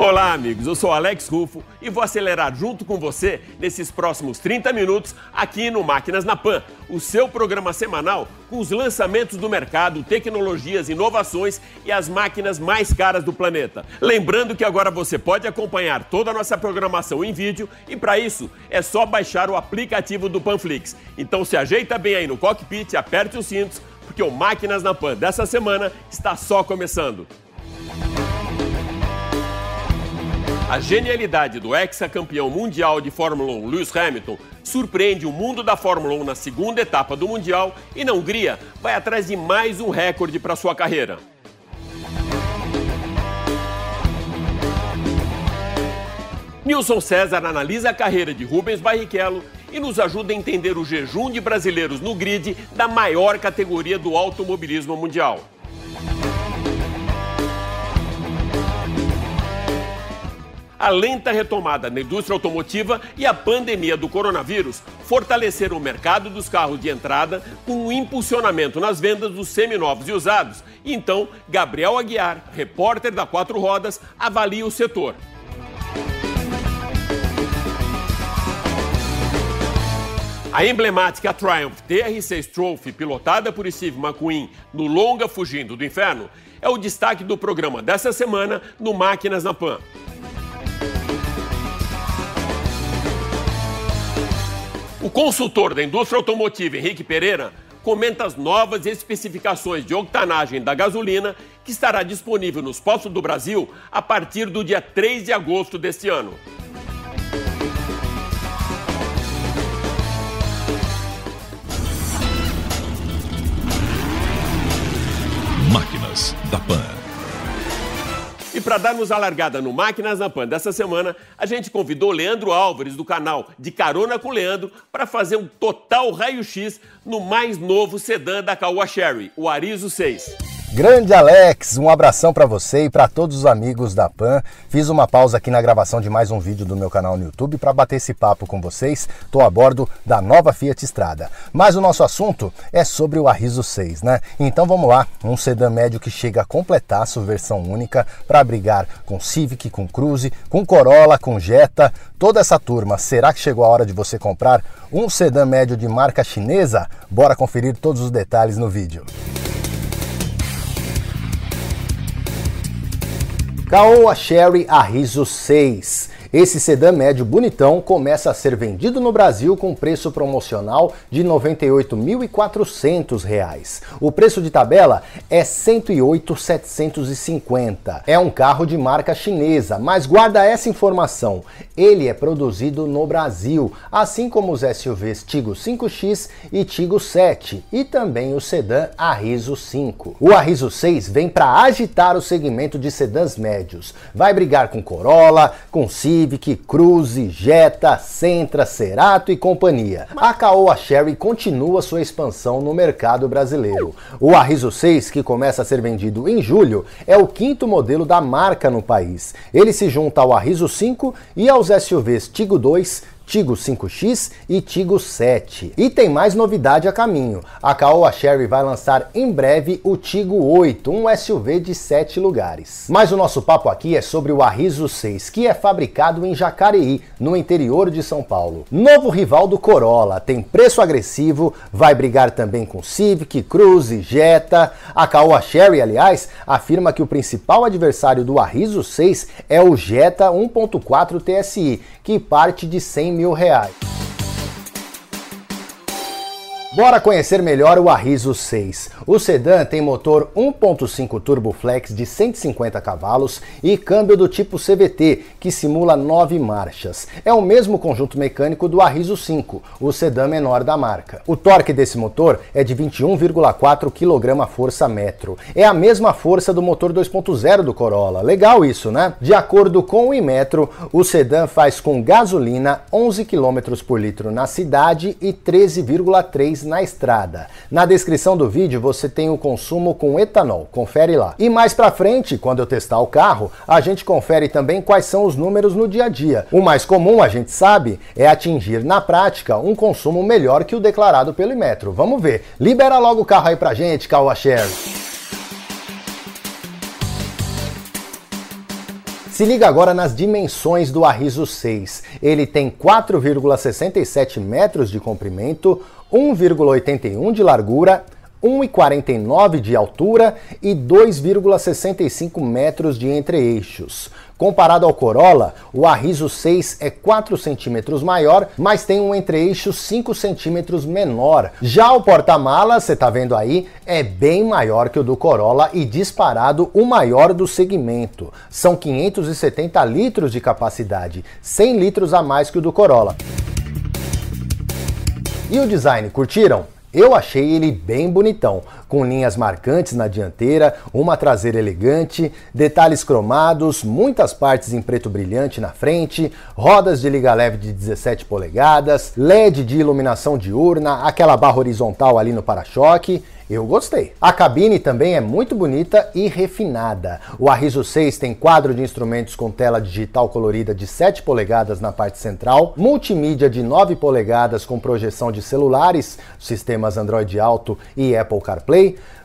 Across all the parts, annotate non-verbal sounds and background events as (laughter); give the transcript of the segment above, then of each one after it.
Olá, amigos. Eu sou Alex Rufo e vou acelerar junto com você nesses próximos 30 minutos aqui no Máquinas na Pan, o seu programa semanal com os lançamentos do mercado, tecnologias, inovações e as máquinas mais caras do planeta. Lembrando que agora você pode acompanhar toda a nossa programação em vídeo e para isso é só baixar o aplicativo do Panflix. Então se ajeita bem aí no cockpit, aperte os cintos, porque o Máquinas na Pan dessa semana está só começando. A genialidade do ex-campeão mundial de Fórmula 1, Lewis Hamilton, surpreende o mundo da Fórmula 1 na segunda etapa do Mundial e na Hungria vai atrás de mais um recorde para sua carreira. Nilson César analisa a carreira de Rubens Barrichello e nos ajuda a entender o jejum de brasileiros no grid da maior categoria do automobilismo mundial. A lenta retomada na indústria automotiva e a pandemia do coronavírus fortaleceram o mercado dos carros de entrada com um impulsionamento nas vendas dos seminovos e usados. Então, Gabriel Aguiar, repórter da Quatro Rodas, avalia o setor. A emblemática Triumph TR6 Trophy, pilotada por Steve McQueen no longa Fugindo do Inferno, é o destaque do programa dessa semana no Máquinas na Pan. O consultor da indústria automotiva, Henrique Pereira, comenta as novas especificações de octanagem da gasolina que estará disponível nos postos do Brasil a partir do dia 3 de agosto deste ano. Máquinas da Pan. E para darmos a largada no Máquinas na Pan dessa semana, a gente convidou Leandro Álvares, do canal De Carona com Leandro, para fazer um total raio-x no mais novo sedã da Caoa Sherry, o Arizo 6. Grande Alex, um abração para você e para todos os amigos da Pan. Fiz uma pausa aqui na gravação de mais um vídeo do meu canal no YouTube para bater esse papo com vocês. Estou a bordo da nova Fiat Strada. Mas o nosso assunto é sobre o Arriso 6, né? Então vamos lá, um sedã médio que chega a completar sua versão única para brigar com Civic, com Cruze, com Corolla, com Jetta, toda essa turma. Será que chegou a hora de você comprar um sedã médio de marca chinesa? Bora conferir todos os detalhes no vídeo. Caoa Sherry Arriso 6. Esse sedã médio bonitão começa a ser vendido no Brasil com preço promocional de R$ 98.400. O preço de tabela é R$ 108.750. É um carro de marca chinesa, mas guarda essa informação. Ele é produzido no Brasil, assim como os SUVs Tigo 5X e Tigo 7 e também o sedã Arriso 5. O Arriso 6 vem para agitar o segmento de sedãs médios. Vai brigar com Corolla, com Civic, Civic, Cruze, Jetta, Sentra, Cerato e companhia. A Caoa Sherry continua sua expansão no mercado brasileiro. O Arriso 6, que começa a ser vendido em julho, é o quinto modelo da marca no país. Ele se junta ao Arriso 5 e aos SUVs Tigo 2, Tigo 5X e Tigo 7. E tem mais novidade a caminho. A Caoa Sherry vai lançar em breve o Tigo 8, um SUV de 7 lugares. Mas o nosso papo aqui é sobre o Arriso 6, que é fabricado em Jacareí, no interior de São Paulo. Novo rival do Corolla, tem preço agressivo, vai brigar também com Civic, Cruze, Jetta. A Caoa Sherry, aliás, afirma que o principal adversário do Arriso 6 é o Jetta 1.4 TSI, que parte de 100 mil reais. Bora conhecer melhor o Arriso 6. O sedã tem motor 1.5 Turbo Flex de 150 cavalos e câmbio do tipo CVT, que simula 9 marchas. É o mesmo conjunto mecânico do Arriso 5, o sedã menor da marca. O torque desse motor é de 21,4 kgfm-metro. É a mesma força do motor 2.0 do Corolla. Legal isso, né? De acordo com o Imetro, o sedã faz com gasolina 11 km por litro na cidade e 13,3 na estrada. Na descrição do vídeo você tem o consumo com etanol, confere lá. E mais para frente, quando eu testar o carro, a gente confere também quais são os números no dia a dia. O mais comum, a gente sabe, é atingir na prática um consumo melhor que o declarado pelo Imetro. Vamos ver. Libera logo o carro aí pra gente, Caoa. Se liga agora nas dimensões do Arriso 6. Ele tem 4,67 metros de comprimento, 1,81 de largura, 1,49 de altura e 2,65 metros de entre-eixos. Comparado ao Corolla, o Arriso 6 é 4 centímetros maior, mas tem um entre-eixo 5 centímetros menor. Já o porta-malas, você está vendo aí, é bem maior que o do Corolla e disparado o maior do segmento. São 570 litros de capacidade, 100 litros a mais que o do Corolla. E o design, curtiram? Eu achei ele bem bonitão, com linhas marcantes na dianteira, uma traseira elegante, detalhes cromados, muitas partes em preto brilhante na frente, rodas de liga leve de 17 polegadas, LED de iluminação diurna, aquela barra horizontal ali no para-choque eu gostei. A cabine também é muito bonita e refinada. O Arriso 6 tem quadro de instrumentos com tela digital colorida de 7 polegadas na parte central, multimídia de 9 polegadas com projeção de celulares, sistemas Android Auto e Apple CarPlay,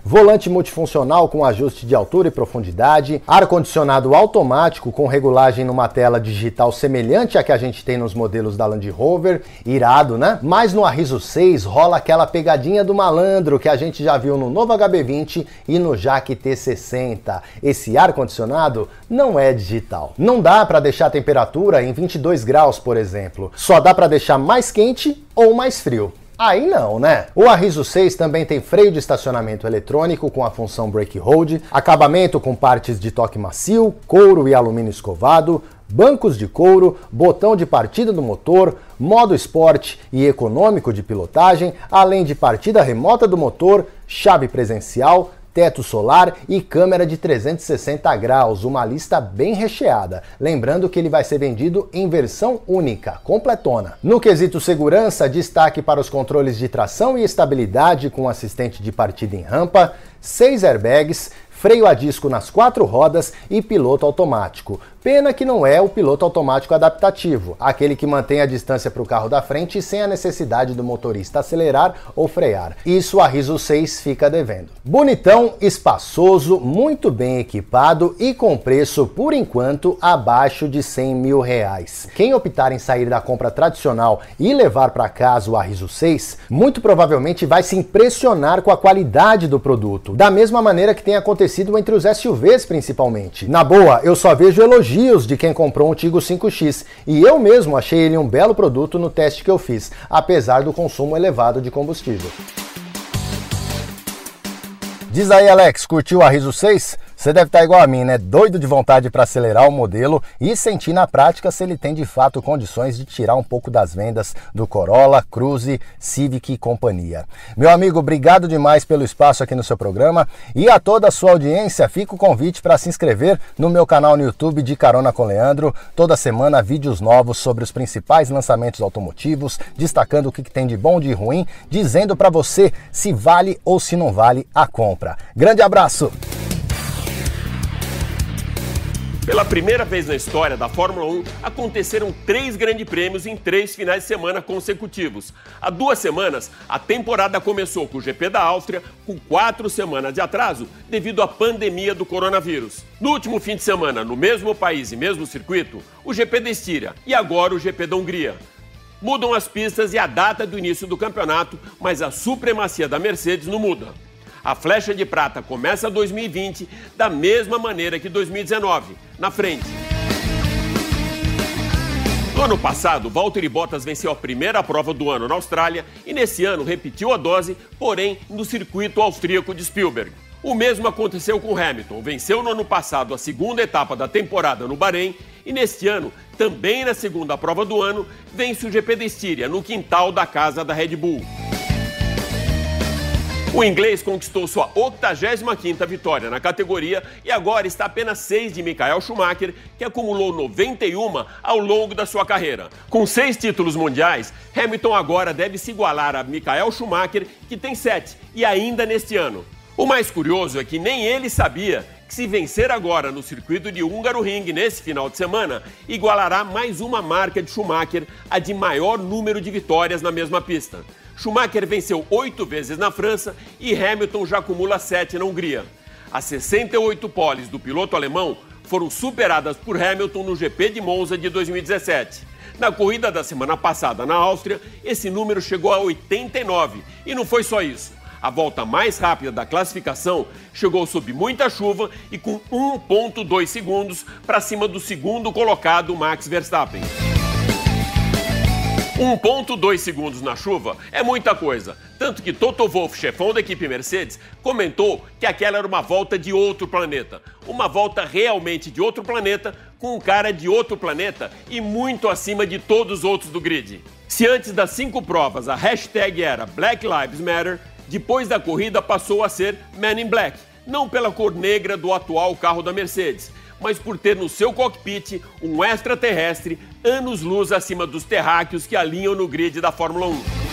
volante multifuncional com ajuste de altura e profundidade, ar-condicionado automático com regulagem numa tela digital semelhante à que a gente tem nos modelos da Land Rover, irado, né? Mas no Arriso 6 rola aquela pegadinha do malandro que a gente já viu no novo HB20 e no Jaque T60. Esse ar-condicionado não é digital. Não dá para deixar a temperatura em 22 graus, por exemplo. Só dá para deixar mais quente ou mais frio. Aí não, né? O Arriso 6 também tem freio de estacionamento eletrônico com a função Brake Hold, acabamento com partes de toque macio, couro e alumínio escovado, bancos de couro, botão de partida do motor, modo esporte e econômico de pilotagem, além de partida remota do motor, chave presencial, teto solar e câmera de 360 graus, uma lista bem recheada. Lembrando que ele vai ser vendido em versão única, completona. No quesito segurança, destaque para os controles de tração e estabilidade com assistente de partida em rampa, seis airbags, freio a disco nas quatro rodas e piloto automático. Pena que não é o piloto automático adaptativo, aquele que mantém a distância para o carro da frente sem a necessidade do motorista acelerar ou frear. Isso a Riso 6 fica devendo. Bonitão, espaçoso, muito bem equipado e com preço, por enquanto, abaixo de 100 mil reais. Quem optar em sair da compra tradicional e levar para casa o Arriso 6, muito provavelmente vai se impressionar com a qualidade do produto, da mesma maneira que tem acontecido entre os SUVs principalmente. Na boa, eu só vejo elogios elogios de quem comprou um Tigo 5X e eu mesmo achei ele um belo produto no teste que eu fiz, apesar do consumo elevado de combustível. Diz aí, Alex, curtiu a Riso 6? Você deve estar igual a mim, né? Doido de vontade para acelerar o modelo e sentir na prática se ele tem de fato condições de tirar um pouco das vendas do Corolla, Cruze, Civic e companhia. Meu amigo, obrigado demais pelo espaço aqui no seu programa e a toda a sua audiência, fica o convite para se inscrever no meu canal no YouTube de Carona com Leandro. Toda semana vídeos novos sobre os principais lançamentos automotivos, destacando o que tem de bom e de ruim, dizendo para você se vale ou se não vale a compra. Grande abraço! Pela primeira vez na história da Fórmula 1, aconteceram três grandes prêmios em três finais de semana consecutivos. Há duas semanas, a temporada começou com o GP da Áustria, com quatro semanas de atraso devido à pandemia do coronavírus. No último fim de semana, no mesmo país e mesmo circuito, o GP da Estíria e agora o GP da Hungria. Mudam as pistas e a data do início do campeonato, mas a supremacia da Mercedes não muda. A flecha de prata começa 2020 da mesma maneira que 2019, na frente. No ano passado, Valtteri Bottas venceu a primeira prova do ano na Austrália e nesse ano repetiu a dose, porém no circuito austríaco de Spielberg. O mesmo aconteceu com Hamilton. Venceu no ano passado a segunda etapa da temporada no Bahrein e neste ano, também na segunda prova do ano, vence o GP da Estíria no quintal da casa da Red Bull. O inglês conquistou sua 85ª vitória na categoria e agora está apenas 6 de Michael Schumacher, que acumulou 91 ao longo da sua carreira. Com seis títulos mundiais, Hamilton agora deve se igualar a Michael Schumacher, que tem 7, e ainda neste ano. O mais curioso é que nem ele sabia que se vencer agora no circuito de Húngaro Ring nesse final de semana, igualará mais uma marca de Schumacher, a de maior número de vitórias na mesma pista. Schumacher venceu oito vezes na França e Hamilton já acumula sete na Hungria. As 68 poles do piloto alemão foram superadas por Hamilton no GP de Monza de 2017. Na corrida da semana passada na Áustria, esse número chegou a 89 e não foi só isso. A volta mais rápida da classificação chegou sob muita chuva e com 1,2 segundos para cima do segundo colocado Max Verstappen. 1,2 segundos na chuva é muita coisa. Tanto que Toto Wolff, chefão da equipe Mercedes, comentou que aquela era uma volta de outro planeta. Uma volta realmente de outro planeta, com um cara de outro planeta e muito acima de todos os outros do grid. Se antes das cinco provas a hashtag era Black Lives Matter, depois da corrida passou a ser Man in Black. Não pela cor negra do atual carro da Mercedes, mas por ter no seu cockpit um extraterrestre anos-luz acima dos terráqueos que alinham no grid da Fórmula 1.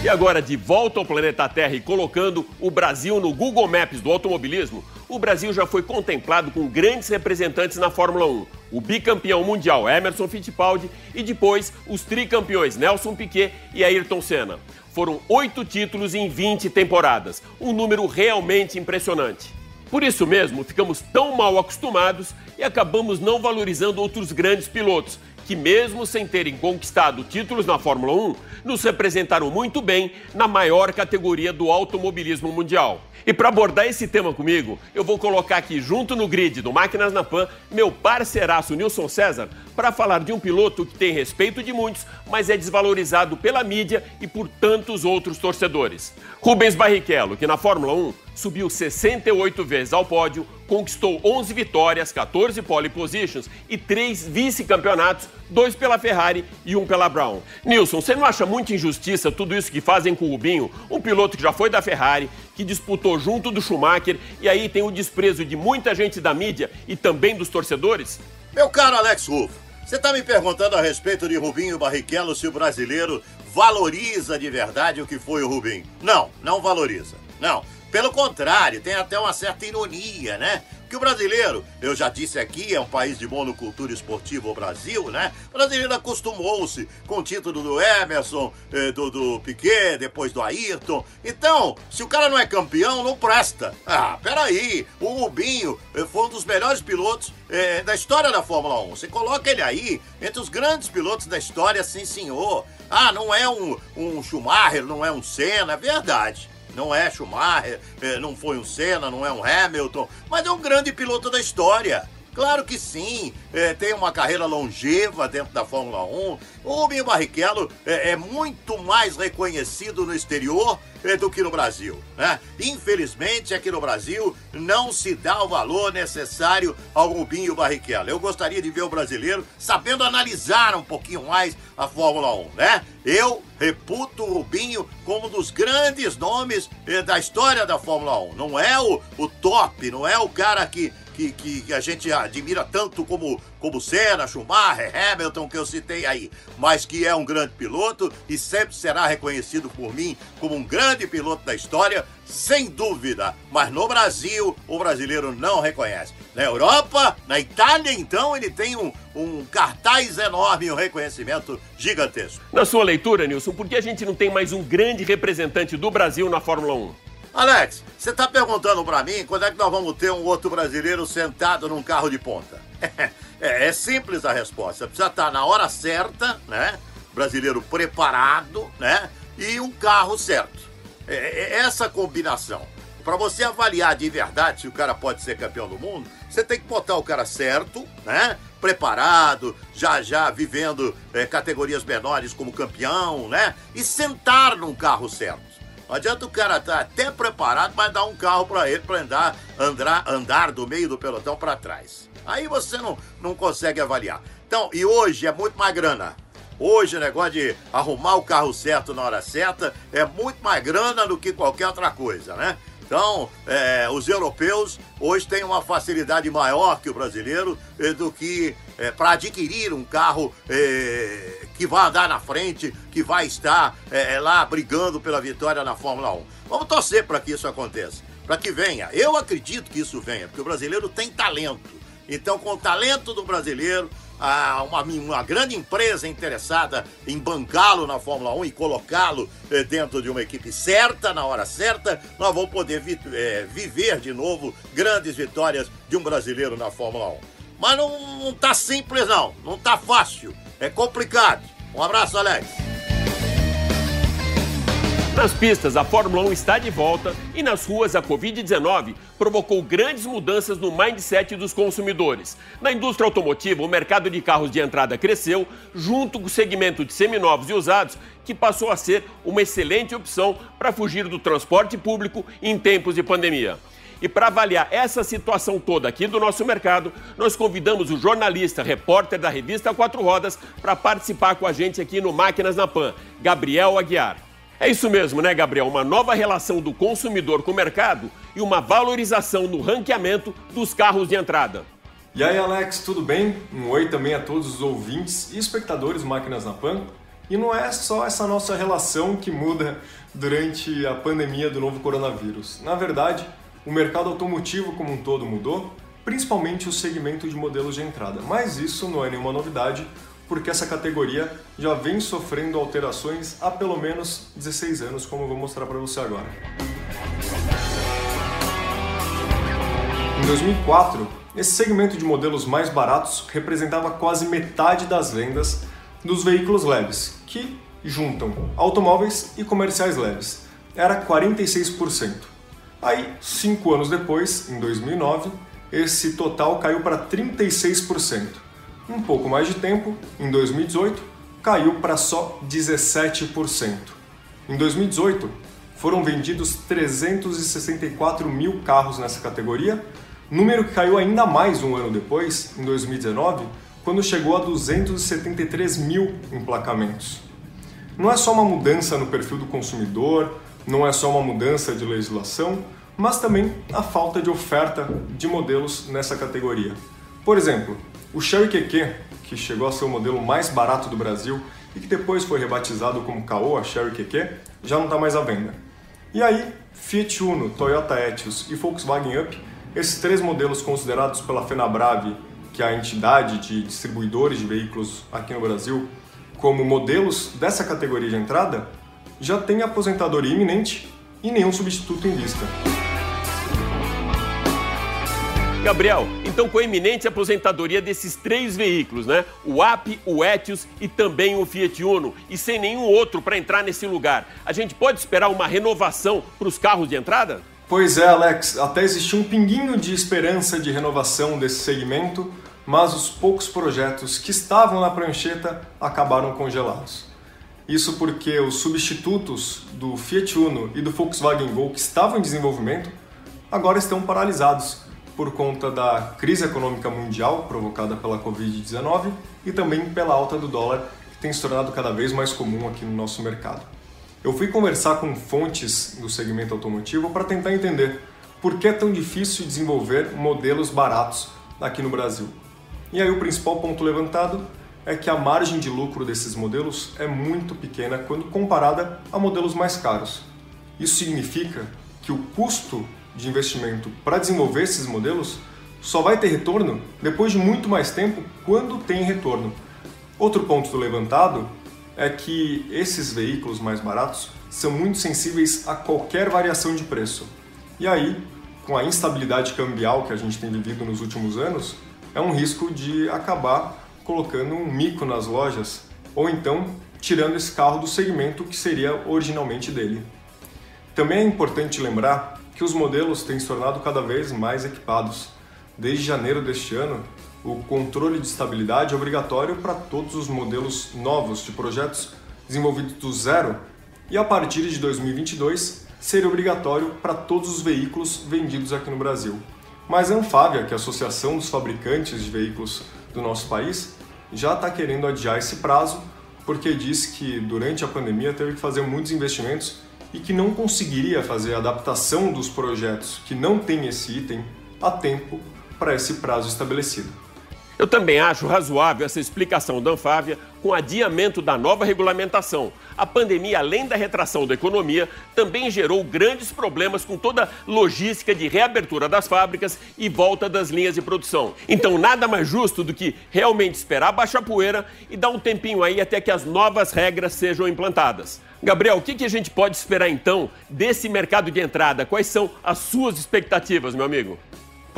E agora, de volta ao planeta Terra e colocando o Brasil no Google Maps do automobilismo, o Brasil já foi contemplado com grandes representantes na Fórmula 1. O bicampeão mundial Emerson Fittipaldi e depois os tricampeões Nelson Piquet e Ayrton Senna. Foram oito títulos em 20 temporadas, um número realmente impressionante. Por isso mesmo, ficamos tão mal acostumados e acabamos não valorizando outros grandes pilotos, que, mesmo sem terem conquistado títulos na Fórmula 1, nos representaram muito bem na maior categoria do automobilismo mundial. E para abordar esse tema comigo, eu vou colocar aqui junto no grid do Máquinas na Pan meu parceiraço Nilson César para falar de um piloto que tem respeito de muitos, mas é desvalorizado pela mídia e por tantos outros torcedores. Rubens Barrichello, que na Fórmula 1 subiu 68 vezes ao pódio, conquistou 11 vitórias, 14 pole positions e 3 vice-campeonatos, dois pela Ferrari e um pela Brown. Nilson, você não acha muita injustiça tudo isso que fazem com o Rubinho, um piloto que já foi da Ferrari, que disputou junto do Schumacher e aí tem o desprezo de muita gente da mídia e também dos torcedores? Meu caro Alex Ruff, você está me perguntando a respeito de Rubinho Barrichello se o brasileiro valoriza de verdade o que foi o Rubinho? Não, não valoriza. Não. Pelo contrário, tem até uma certa ironia, né? Que o brasileiro, eu já disse aqui, é um país de monocultura esportiva, o Brasil, né? O brasileiro acostumou-se com o título do Emerson, eh, do, do Piquet, depois do Ayrton. Então, se o cara não é campeão, não presta. Ah, peraí, o Rubinho eh, foi um dos melhores pilotos eh, da história da Fórmula 1. Você coloca ele aí entre os grandes pilotos da história, sim senhor. Ah, não é um, um Schumacher, não é um Senna, é verdade não é Schumacher, é, não foi um Senna, não é um Hamilton, mas é um grande piloto da história. Claro que sim, é, tem uma carreira longeva dentro da Fórmula 1. O Rubinho Barrichello é, é muito mais reconhecido no exterior é, do que no Brasil. Né? Infelizmente, aqui no Brasil, não se dá o valor necessário ao Rubinho Barrichello. Eu gostaria de ver o brasileiro sabendo analisar um pouquinho mais a Fórmula 1, né? Eu reputo o Rubinho como um dos grandes nomes é, da história da Fórmula 1. Não é o, o top, não é o cara que que, que, a gente admira tanto como, como Senna, Schumacher, Hamilton, que eu citei aí, mas que é um grande piloto e sempre será reconhecido por mim como um grande piloto da história, sem dúvida. Mas no Brasil, o brasileiro não reconhece. Na Europa, na Itália, então, ele tem um, um cartaz enorme e um reconhecimento gigantesco. Na sua leitura, Nilson, por que a gente não tem mais um grande representante do Brasil na Fórmula 1? Alex, você está perguntando para mim quando é que nós vamos ter um outro brasileiro sentado num carro de ponta? (laughs) é, é simples a resposta. Precisa estar tá na hora certa, né? Brasileiro preparado, né? E um carro certo. É, é essa combinação. Para você avaliar de verdade se o cara pode ser campeão do mundo, você tem que botar o cara certo, né? preparado, já já vivendo é, categorias menores como campeão, né? E sentar num carro certo. Não adianta o cara estar tá até preparado, mas dar um carro para ele para andar, andar, andar do meio do pelotão para trás. Aí você não, não consegue avaliar. Então, e hoje é muito mais grana. Hoje o negócio de arrumar o carro certo na hora certa é muito mais grana do que qualquer outra coisa, né? Então, é, os europeus hoje têm uma facilidade maior que o brasileiro é, do que é, para adquirir um carro é, que vai andar na frente, que vai estar lá brigando pela vitória na Fórmula 1. Vamos torcer para que isso aconteça, para que venha. Eu acredito que isso venha, porque o brasileiro tem talento. Então, com o talento do brasileiro, uma, uma grande empresa interessada em bancá-lo na Fórmula 1 e colocá-lo eh, dentro de uma equipe certa, na hora certa, nós vamos poder vi, eh, viver de novo grandes vitórias de um brasileiro na Fórmula 1. Mas não, não tá simples, não. Não tá fácil. É complicado. Um abraço, Alex. Nas pistas, a Fórmula 1 está de volta e nas ruas, a Covid-19 provocou grandes mudanças no mindset dos consumidores. Na indústria automotiva, o mercado de carros de entrada cresceu, junto com o segmento de seminovos e usados, que passou a ser uma excelente opção para fugir do transporte público em tempos de pandemia. E para avaliar essa situação toda aqui do nosso mercado, nós convidamos o jornalista, repórter da revista Quatro Rodas, para participar com a gente aqui no Máquinas na Pan, Gabriel Aguiar. É isso mesmo, né, Gabriel? Uma nova relação do consumidor com o mercado e uma valorização no ranqueamento dos carros de entrada. E aí, Alex, tudo bem? Um oi também a todos os ouvintes e espectadores Máquinas na Pan. E não é só essa nossa relação que muda durante a pandemia do novo coronavírus. Na verdade, o mercado automotivo como um todo mudou, principalmente o segmento de modelos de entrada. Mas isso não é nenhuma novidade, porque essa categoria já vem sofrendo alterações há pelo menos 16 anos, como eu vou mostrar para você agora. Em 2004, esse segmento de modelos mais baratos representava quase metade das vendas dos veículos leves, que juntam automóveis e comerciais leves. Era 46%. Aí, cinco anos depois, em 2009, esse total caiu para 36% um pouco mais de tempo, em 2018, caiu para só 17%. Em 2018, foram vendidos 364 mil carros nessa categoria, número que caiu ainda mais um ano depois, em 2019, quando chegou a 273 mil emplacamentos. Não é só uma mudança no perfil do consumidor, não é só uma mudança de legislação, mas também a falta de oferta de modelos nessa categoria. Por exemplo, o Sherry QQ, que chegou a ser o modelo mais barato do Brasil e que depois foi rebatizado como Caoa Sherry QQ, já não está mais à venda. E aí, Fiat Uno, Toyota Etios e Volkswagen Up, esses três modelos considerados pela Fenabrave, que é a entidade de distribuidores de veículos aqui no Brasil, como modelos dessa categoria de entrada, já têm aposentadoria iminente e nenhum substituto em vista. Gabriel, então com a iminente aposentadoria desses três veículos, né? O AP, o Etios e também o Fiat Uno, e sem nenhum outro para entrar nesse lugar, a gente pode esperar uma renovação para os carros de entrada? Pois é, Alex, até existiu um pinguinho de esperança de renovação desse segmento, mas os poucos projetos que estavam na prancheta acabaram congelados. Isso porque os substitutos do Fiat Uno e do Volkswagen Gol que estavam em desenvolvimento agora estão paralisados por conta da crise econômica mundial provocada pela Covid-19 e também pela alta do dólar, que tem se tornado cada vez mais comum aqui no nosso mercado. Eu fui conversar com fontes do segmento automotivo para tentar entender por que é tão difícil desenvolver modelos baratos aqui no Brasil. E aí o principal ponto levantado é que a margem de lucro desses modelos é muito pequena quando comparada a modelos mais caros. Isso significa que o custo de investimento para desenvolver esses modelos só vai ter retorno depois de muito mais tempo, quando tem retorno. Outro ponto levantado é que esses veículos mais baratos são muito sensíveis a qualquer variação de preço. E aí, com a instabilidade cambial que a gente tem vivido nos últimos anos, é um risco de acabar colocando um mico nas lojas ou então tirando esse carro do segmento que seria originalmente dele. Também é importante lembrar que os modelos têm se tornado cada vez mais equipados. Desde janeiro deste ano, o controle de estabilidade é obrigatório para todos os modelos novos de projetos desenvolvidos do zero e a partir de 2022 seria obrigatório para todos os veículos vendidos aqui no Brasil. Mas a Anfávia, que é a Associação dos Fabricantes de Veículos do nosso país, já está querendo adiar esse prazo porque diz que durante a pandemia teve que fazer muitos investimentos e que não conseguiria fazer a adaptação dos projetos que não têm esse item a tempo para esse prazo estabelecido. Eu também acho razoável essa explicação da Anfávia com adiamento da nova regulamentação. A pandemia, além da retração da economia, também gerou grandes problemas com toda a logística de reabertura das fábricas e volta das linhas de produção. Então, nada mais justo do que realmente esperar baixar a poeira e dar um tempinho aí até que as novas regras sejam implantadas. Gabriel, o que, a gente pode esperar então desse mercado de entrada? Quais são as suas expectativas, meu amigo?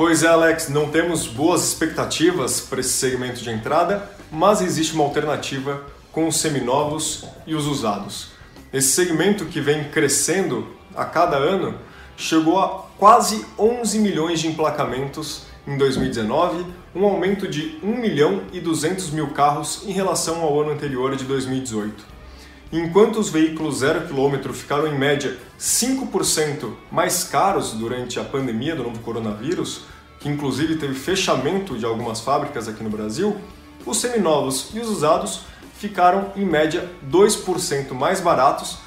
Pois é, Alex, não temos boas expectativas para esse segmento de entrada, mas existe uma alternativa com os seminovos e os usados. Esse segmento que vem crescendo a cada ano chegou a quase 11 milhões de emplacamentos em 2019, um aumento de 1 milhão e 200 mil carros em relação ao ano anterior de 2018. Enquanto os veículos zero quilômetro ficaram em média 5% mais caros durante a pandemia do novo coronavírus, que inclusive teve fechamento de algumas fábricas aqui no Brasil, os seminovos e os usados ficaram em média 2% mais baratos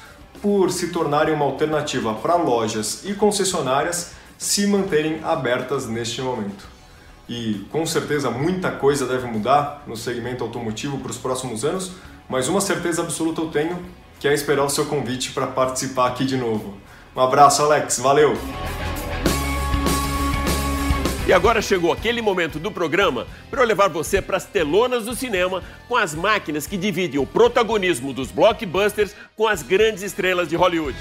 por se tornarem uma alternativa para lojas e concessionárias se manterem abertas neste momento. E com certeza muita coisa deve mudar no segmento automotivo para os próximos anos, mas uma certeza absoluta eu tenho, que é esperar o seu convite para participar aqui de novo. Um abraço, Alex, valeu! E agora chegou aquele momento do programa para eu levar você para as telonas do cinema com as máquinas que dividem o protagonismo dos blockbusters com as grandes estrelas de Hollywood.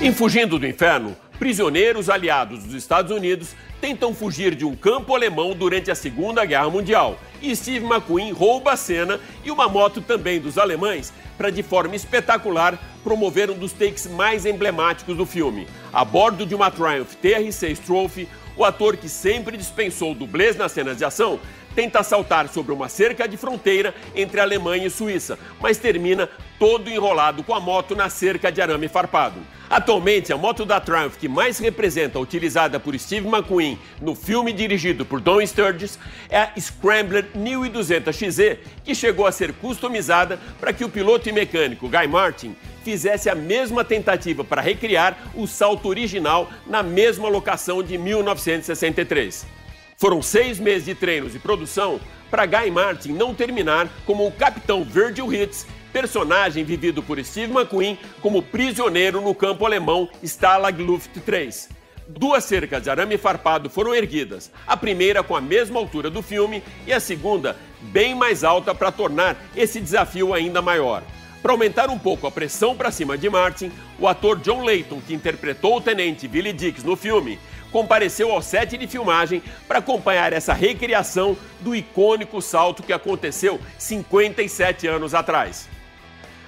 Em Fugindo do Inferno, prisioneiros aliados dos Estados Unidos tentam fugir de um campo alemão durante a Segunda Guerra Mundial. E Steve McQueen rouba a cena e uma moto também dos alemães para, de forma espetacular, promover um dos takes mais emblemáticos do filme. A bordo de uma Triumph TR-6 Trophy, o ator que sempre dispensou dublês nas cenas de ação tenta saltar sobre uma cerca de fronteira entre Alemanha e Suíça, mas termina todo enrolado com a moto na cerca de arame farpado. Atualmente, a moto da Triumph que mais representa a utilizada por Steve McQueen no filme dirigido por Don Sturges é a Scrambler 1200 XZ, que chegou a ser customizada para que o piloto e mecânico Guy Martin fizesse a mesma tentativa para recriar o salto original na mesma locação de 1963. Foram seis meses de treinos e produção para Guy Martin não terminar como o capitão Virgil Hitz, personagem vivido por Steve McQueen como prisioneiro no campo alemão Stalag Luft 3. Duas cercas de arame farpado foram erguidas, a primeira com a mesma altura do filme e a segunda bem mais alta para tornar esse desafio ainda maior. Para aumentar um pouco a pressão para cima de Martin, o ator John Layton, que interpretou o tenente Billy Dix no filme, compareceu ao set de filmagem para acompanhar essa recriação do icônico salto que aconteceu 57 anos atrás.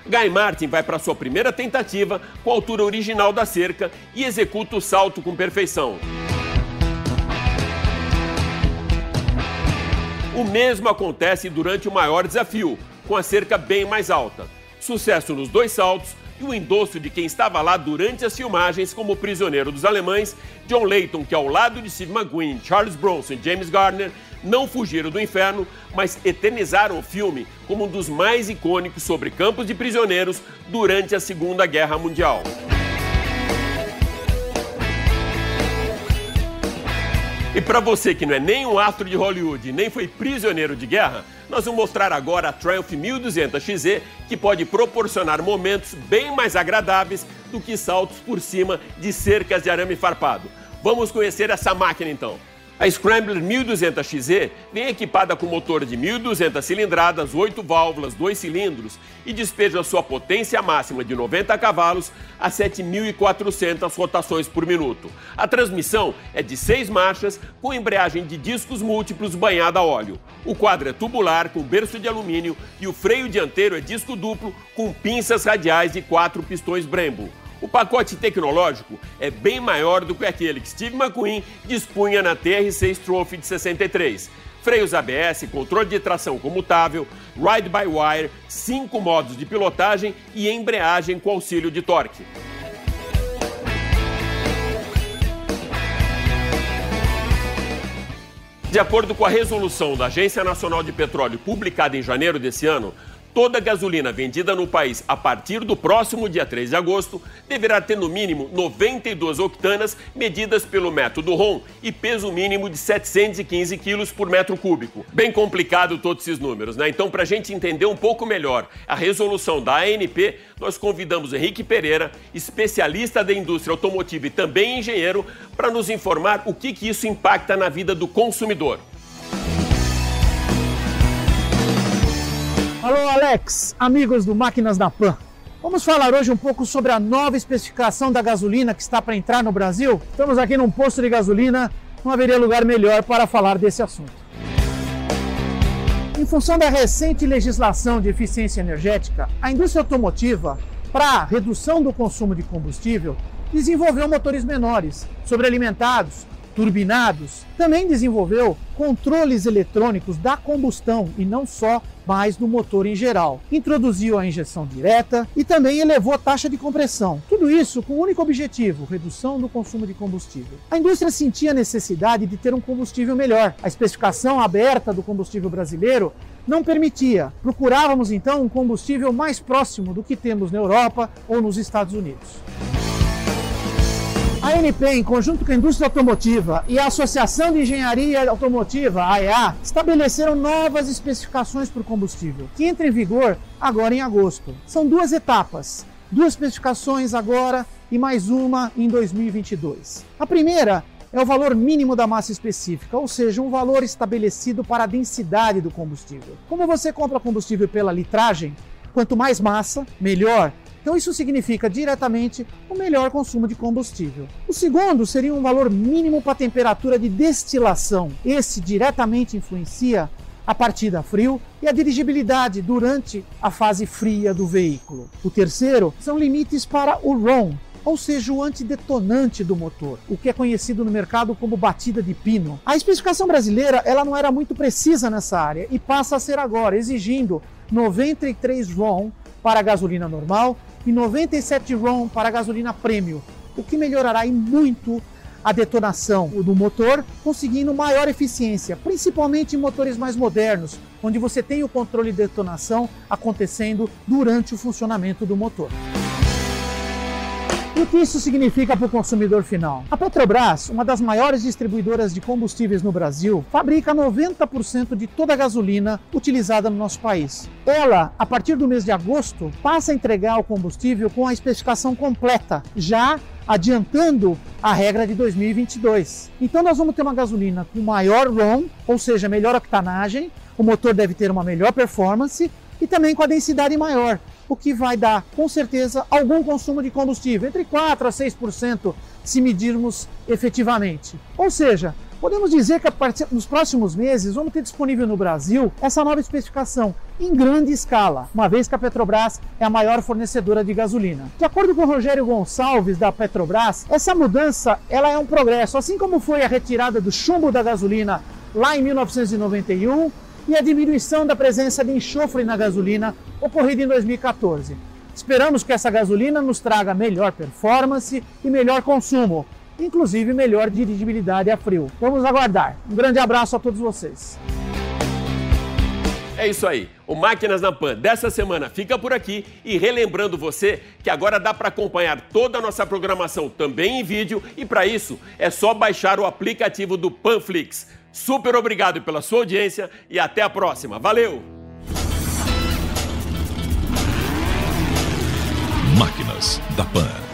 Guy Martin vai para sua primeira tentativa com a altura original da cerca e executa o salto com perfeição. O mesmo acontece durante o maior desafio, com a cerca bem mais alta. Sucesso nos dois saltos e o endosso de quem estava lá durante as filmagens como prisioneiro dos alemães, John Layton, que ao lado de Steve McQueen, Charles Bronson e James Garner, não fugiram do inferno, mas eternizaram o filme como um dos mais icônicos sobre campos de prisioneiros durante a Segunda Guerra Mundial. E para você que não é nem um astro de Hollywood, nem foi prisioneiro de guerra, nós vamos mostrar agora a Triumph 1200 XZ, que pode proporcionar momentos bem mais agradáveis do que saltos por cima de cercas de arame farpado. Vamos conhecer essa máquina então. A Scrambler 1200 XZ vem equipada com motor de 1.200 cilindradas, 8 válvulas, 2 cilindros e despeja sua potência máxima de 90 cavalos a 7.400 rotações por minuto. A transmissão é de 6 marchas com embreagem de discos múltiplos banhada a óleo. O quadro é tubular com berço de alumínio e o freio dianteiro é disco duplo com pinças radiais de 4 pistões Brembo. O pacote tecnológico é bem maior do que aquele que Steve McQueen dispunha na TRC Strophe de 63. Freios ABS, controle de tração comutável, ride-by-wire, cinco modos de pilotagem e embreagem com auxílio de torque. De acordo com a resolução da Agência Nacional de Petróleo publicada em janeiro desse ano, Toda gasolina vendida no país a partir do próximo dia 3 de agosto deverá ter no mínimo 92 octanas medidas pelo método ROM e peso mínimo de 715 quilos por metro cúbico. Bem complicado todos esses números, né? Então, para a gente entender um pouco melhor a resolução da ANP, nós convidamos Henrique Pereira, especialista da indústria automotiva e também engenheiro, para nos informar o que, que isso impacta na vida do consumidor. Alô, Alex, amigos do Máquinas da Pan. Vamos falar hoje um pouco sobre a nova especificação da gasolina que está para entrar no Brasil. Estamos aqui num posto de gasolina, não haveria lugar melhor para falar desse assunto. Em função da recente legislação de eficiência energética, a indústria automotiva, para redução do consumo de combustível, desenvolveu motores menores, sobrealimentados, turbinados, também desenvolveu controles eletrônicos da combustão e não só mais do motor em geral. Introduziu a injeção direta e também elevou a taxa de compressão. Tudo isso com o único objetivo, redução do consumo de combustível. A indústria sentia a necessidade de ter um combustível melhor. A especificação aberta do combustível brasileiro não permitia. Procurávamos então um combustível mais próximo do que temos na Europa ou nos Estados Unidos. A ANP, em conjunto com a indústria automotiva e a Associação de Engenharia Automotiva, AEA, estabeleceram novas especificações para o combustível, que entra em vigor agora em agosto. São duas etapas, duas especificações agora e mais uma em 2022. A primeira é o valor mínimo da massa específica, ou seja, um valor estabelecido para a densidade do combustível. Como você compra combustível pela litragem, quanto mais massa, melhor. Então, isso significa diretamente o melhor consumo de combustível. O segundo seria um valor mínimo para a temperatura de destilação. Esse diretamente influencia a partida frio e a dirigibilidade durante a fase fria do veículo. O terceiro são limites para o RON, ou seja, o antidetonante do motor, o que é conhecido no mercado como batida de pino. A especificação brasileira ela não era muito precisa nessa área e passa a ser agora, exigindo 93 RON para a gasolina normal e 97 RON para a gasolina premium, o que melhorará muito a detonação do motor, conseguindo maior eficiência, principalmente em motores mais modernos, onde você tem o controle de detonação acontecendo durante o funcionamento do motor. E o que isso significa para o consumidor final? A Petrobras, uma das maiores distribuidoras de combustíveis no Brasil, fabrica 90% de toda a gasolina utilizada no nosso país. Ela, a partir do mês de agosto, passa a entregar o combustível com a especificação completa, já adiantando a regra de 2022. Então nós vamos ter uma gasolina com maior ROM, ou seja, melhor octanagem, o motor deve ter uma melhor performance e também com a densidade maior, o que vai dar, com certeza, algum consumo de combustível, entre 4% a 6%, se medirmos efetivamente. Ou seja, podemos dizer que partir, nos próximos meses vamos ter disponível no Brasil essa nova especificação em grande escala, uma vez que a Petrobras é a maior fornecedora de gasolina. De acordo com o Rogério Gonçalves da Petrobras, essa mudança ela é um progresso, assim como foi a retirada do chumbo da gasolina lá em 1991 e a diminuição da presença de enxofre na gasolina ocorrida em 2014. Esperamos que essa gasolina nos traga melhor performance e melhor consumo, inclusive melhor dirigibilidade a frio. Vamos aguardar. Um grande abraço a todos vocês. É isso aí. O Máquinas na Pan dessa semana fica por aqui e relembrando você que agora dá para acompanhar toda a nossa programação também em vídeo e para isso é só baixar o aplicativo do Panflix. Super obrigado pela sua audiência e até a próxima. Valeu! Máquinas da Pan.